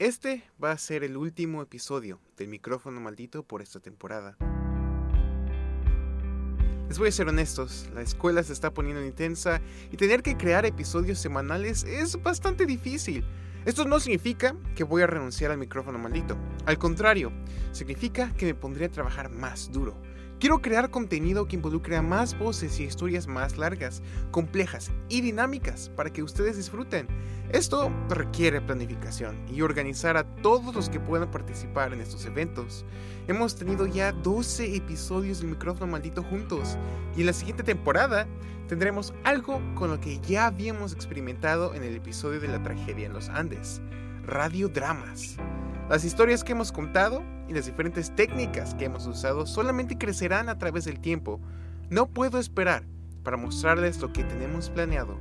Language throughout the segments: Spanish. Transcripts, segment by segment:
Este va a ser el último episodio del micrófono maldito por esta temporada. Les voy a ser honestos, la escuela se está poniendo intensa y tener que crear episodios semanales es bastante difícil. Esto no significa que voy a renunciar al micrófono maldito. Al contrario, significa que me pondré a trabajar más duro Quiero crear contenido que involucre a más voces y historias más largas, complejas y dinámicas para que ustedes disfruten. Esto requiere planificación y organizar a todos los que puedan participar en estos eventos. Hemos tenido ya 12 episodios del micrófono maldito juntos y en la siguiente temporada tendremos algo con lo que ya habíamos experimentado en el episodio de la tragedia en los Andes, radiodramas. Las historias que hemos contado y las diferentes técnicas que hemos usado solamente crecerán a través del tiempo. No puedo esperar para mostrarles lo que tenemos planeado.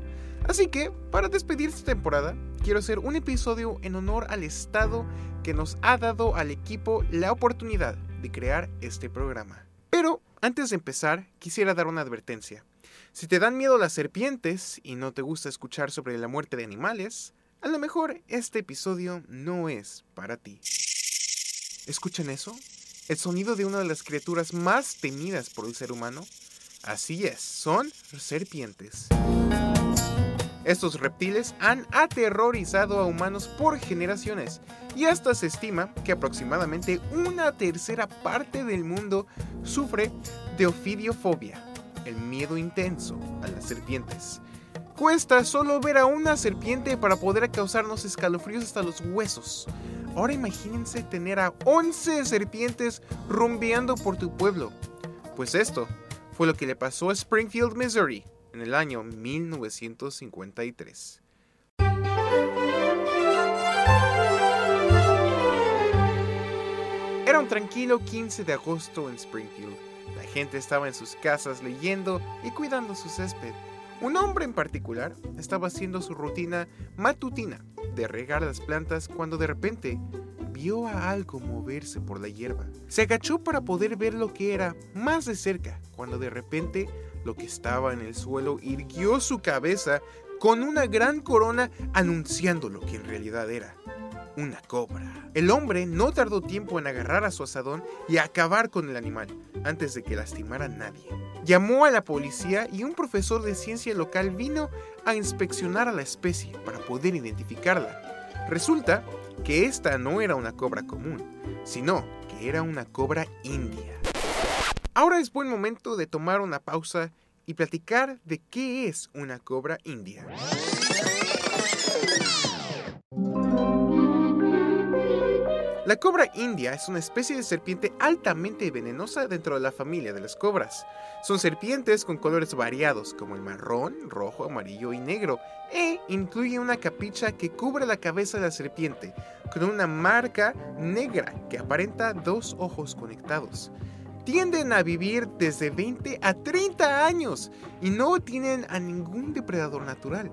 Así que, para despedir esta temporada, quiero hacer un episodio en honor al Estado que nos ha dado al equipo la oportunidad de crear este programa. Pero, antes de empezar, quisiera dar una advertencia. Si te dan miedo las serpientes y no te gusta escuchar sobre la muerte de animales, a lo mejor este episodio no es para ti. ¿Escuchan eso? ¿El sonido de una de las criaturas más temidas por el ser humano? Así es, son serpientes. Estos reptiles han aterrorizado a humanos por generaciones y hasta se estima que aproximadamente una tercera parte del mundo sufre de ofidiofobia, el miedo intenso a las serpientes. Cuesta solo ver a una serpiente para poder causarnos escalofríos hasta los huesos. Ahora imagínense tener a 11 serpientes rumbeando por tu pueblo. Pues esto fue lo que le pasó a Springfield, Missouri, en el año 1953. Era un tranquilo 15 de agosto en Springfield. La gente estaba en sus casas leyendo y cuidando su césped. Un hombre en particular estaba haciendo su rutina matutina de regar las plantas cuando de repente vio a algo moverse por la hierba. Se agachó para poder ver lo que era más de cerca, cuando de repente lo que estaba en el suelo irguió su cabeza con una gran corona anunciando lo que en realidad era una cobra. El hombre no tardó tiempo en agarrar a su asadón y acabar con el animal, antes de que lastimara a nadie. Llamó a la policía y un profesor de ciencia local vino a inspeccionar a la especie para poder identificarla. Resulta que esta no era una cobra común, sino que era una cobra india. Ahora es buen momento de tomar una pausa y platicar de qué es una cobra india. La cobra india es una especie de serpiente altamente venenosa dentro de la familia de las cobras. Son serpientes con colores variados como el marrón, rojo, amarillo y negro, e incluye una capicha que cubre la cabeza de la serpiente, con una marca negra que aparenta dos ojos conectados. Tienden a vivir desde 20 a 30 años y no tienen a ningún depredador natural.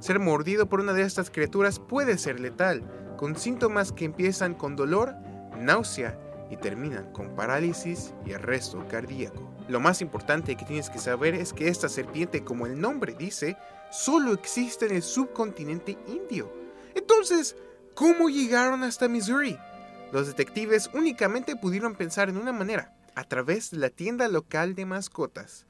Ser mordido por una de estas criaturas puede ser letal, con síntomas que empiezan con dolor, náusea y terminan con parálisis y arresto cardíaco. Lo más importante que tienes que saber es que esta serpiente, como el nombre dice, solo existe en el subcontinente indio. Entonces, ¿cómo llegaron hasta Missouri? Los detectives únicamente pudieron pensar en una manera, a través de la tienda local de mascotas.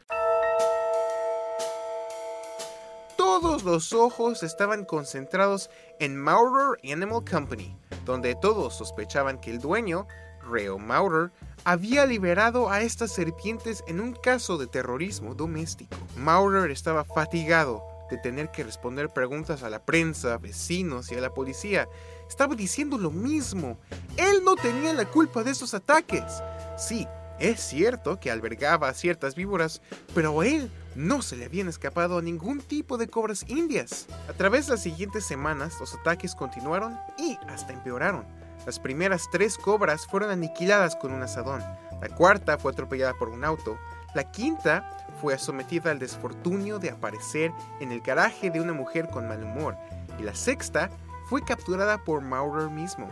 Todos los ojos estaban concentrados en Maurer Animal Company, donde todos sospechaban que el dueño, Reo Maurer, había liberado a estas serpientes en un caso de terrorismo doméstico. Maurer estaba fatigado de tener que responder preguntas a la prensa, vecinos y a la policía. Estaba diciendo lo mismo. Él no tenía la culpa de esos ataques. Sí, es cierto que albergaba ciertas víboras, pero a él no se le habían escapado ningún tipo de cobras indias. A través de las siguientes semanas, los ataques continuaron y hasta empeoraron. Las primeras tres cobras fueron aniquiladas con un asadón, la cuarta fue atropellada por un auto, la quinta fue sometida al desfortunio de aparecer en el garaje de una mujer con mal humor, y la sexta fue capturada por Maurer mismo.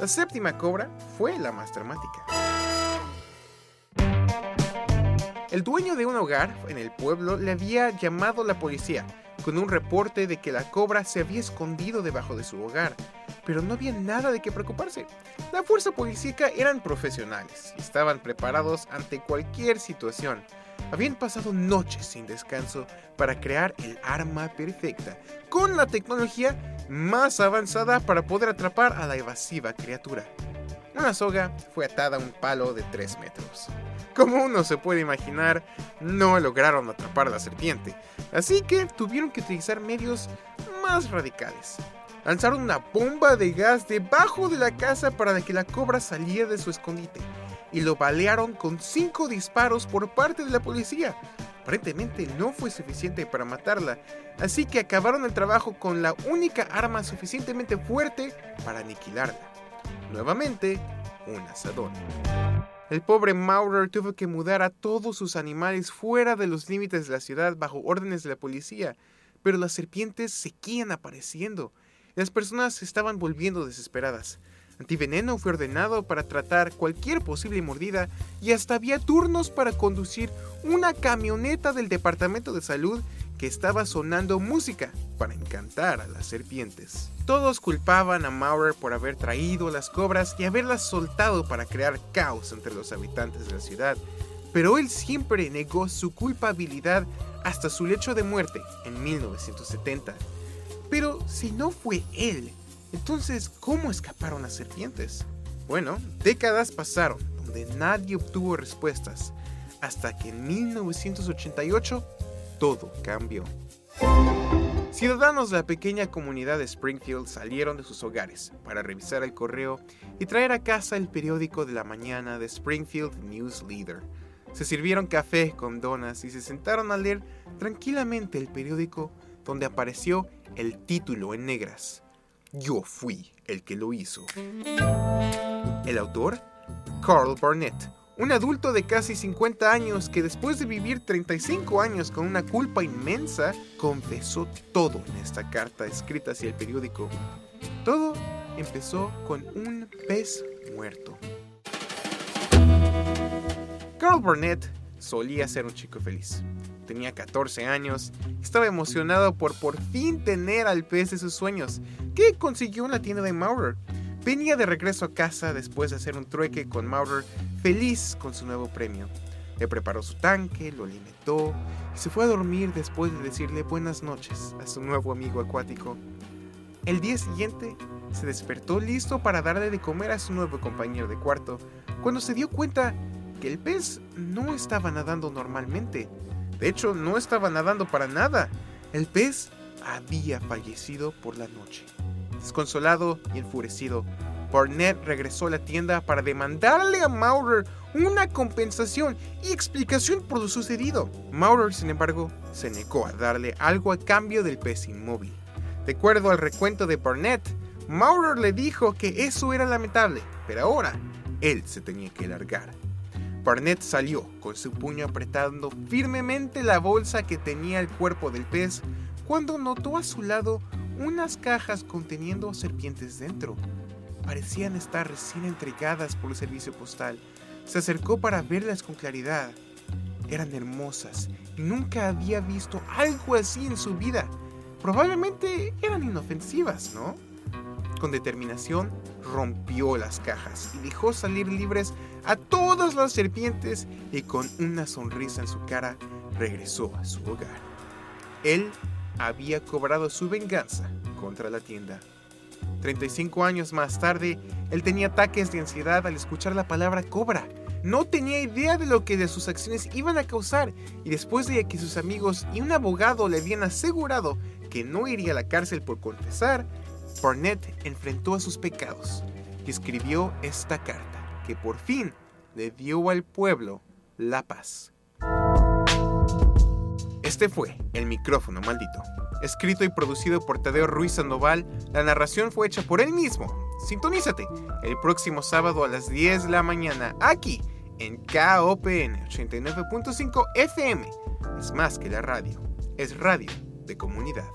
La séptima cobra fue la más dramática. El dueño de un hogar en el pueblo le había llamado a la policía con un reporte de que la cobra se había escondido debajo de su hogar. pero no había nada de qué preocuparse. La fuerza policíaca eran profesionales y estaban preparados ante cualquier situación. Habían pasado noches sin descanso para crear el arma perfecta, con la tecnología más avanzada para poder atrapar a la evasiva criatura. Una soga fue atada a un palo de 3 metros. Como uno se puede imaginar, no lograron atrapar a la serpiente, así que tuvieron que utilizar medios más radicales. Lanzaron una bomba de gas debajo de la casa para que la cobra saliera de su escondite y lo balearon con cinco disparos por parte de la policía. Aparentemente no fue suficiente para matarla, así que acabaron el trabajo con la única arma suficientemente fuerte para aniquilarla. Nuevamente, un asadón. El pobre Maurer tuvo que mudar a todos sus animales fuera de los límites de la ciudad bajo órdenes de la policía, pero las serpientes seguían apareciendo. Las personas estaban volviendo desesperadas. Antiveneno fue ordenado para tratar cualquier posible mordida y hasta había turnos para conducir una camioneta del Departamento de Salud que estaba sonando música para encantar a las serpientes. Todos culpaban a Maurer por haber traído las cobras y haberlas soltado para crear caos entre los habitantes de la ciudad, pero él siempre negó su culpabilidad hasta su lecho de muerte en 1970. Pero si no fue él, entonces, ¿cómo escaparon las serpientes? Bueno, décadas pasaron donde nadie obtuvo respuestas, hasta que en 1988 todo cambió. Ciudadanos de la pequeña comunidad de Springfield salieron de sus hogares para revisar el correo y traer a casa el periódico de la mañana de Springfield News Leader. Se sirvieron café con donas y se sentaron a leer tranquilamente el periódico donde apareció el título en negras. Yo fui el que lo hizo. El autor, Carl Barnett, un adulto de casi 50 años que después de vivir 35 años con una culpa inmensa, confesó todo en esta carta escrita hacia el periódico. Todo empezó con un pez muerto. Carl Burnett solía ser un chico feliz. Tenía 14 años, estaba emocionado por por fin tener al pez de sus sueños, que consiguió en la tienda de Maurer. Venía de regreso a casa después de hacer un trueque con Maurer, feliz con su nuevo premio. Le preparó su tanque, lo alimentó y se fue a dormir después de decirle buenas noches a su nuevo amigo acuático. El día siguiente se despertó listo para darle de comer a su nuevo compañero de cuarto, cuando se dio cuenta que el pez no estaba nadando normalmente. De hecho, no estaba nadando para nada. El pez había fallecido por la noche. Desconsolado y enfurecido, Barnett regresó a la tienda para demandarle a Maurer una compensación y explicación por lo sucedido. Maurer, sin embargo, se negó a darle algo a cambio del pez inmóvil. De acuerdo al recuento de Barnett, Maurer le dijo que eso era lamentable, pero ahora él se tenía que largar. Barnett salió con su puño apretando firmemente la bolsa que tenía el cuerpo del pez cuando notó a su lado unas cajas conteniendo serpientes dentro. Parecían estar recién entregadas por el servicio postal. Se acercó para verlas con claridad. Eran hermosas y nunca había visto algo así en su vida. Probablemente eran inofensivas, ¿no? Con determinación rompió las cajas y dejó salir libres a todas las serpientes y con una sonrisa en su cara regresó a su hogar. Él había cobrado su venganza contra la tienda. 35 años más tarde, él tenía ataques de ansiedad al escuchar la palabra cobra. No tenía idea de lo que de sus acciones iban a causar y después de que sus amigos y un abogado le habían asegurado que no iría a la cárcel por confesar, Barnett enfrentó a sus pecados y escribió esta carta que por fin le dio al pueblo la paz. Este fue El micrófono maldito. Escrito y producido por Tadeo Ruiz Sandoval, la narración fue hecha por él mismo. Sintonízate el próximo sábado a las 10 de la mañana aquí en KOPN 89.5 FM. Es más que la radio, es radio de comunidad.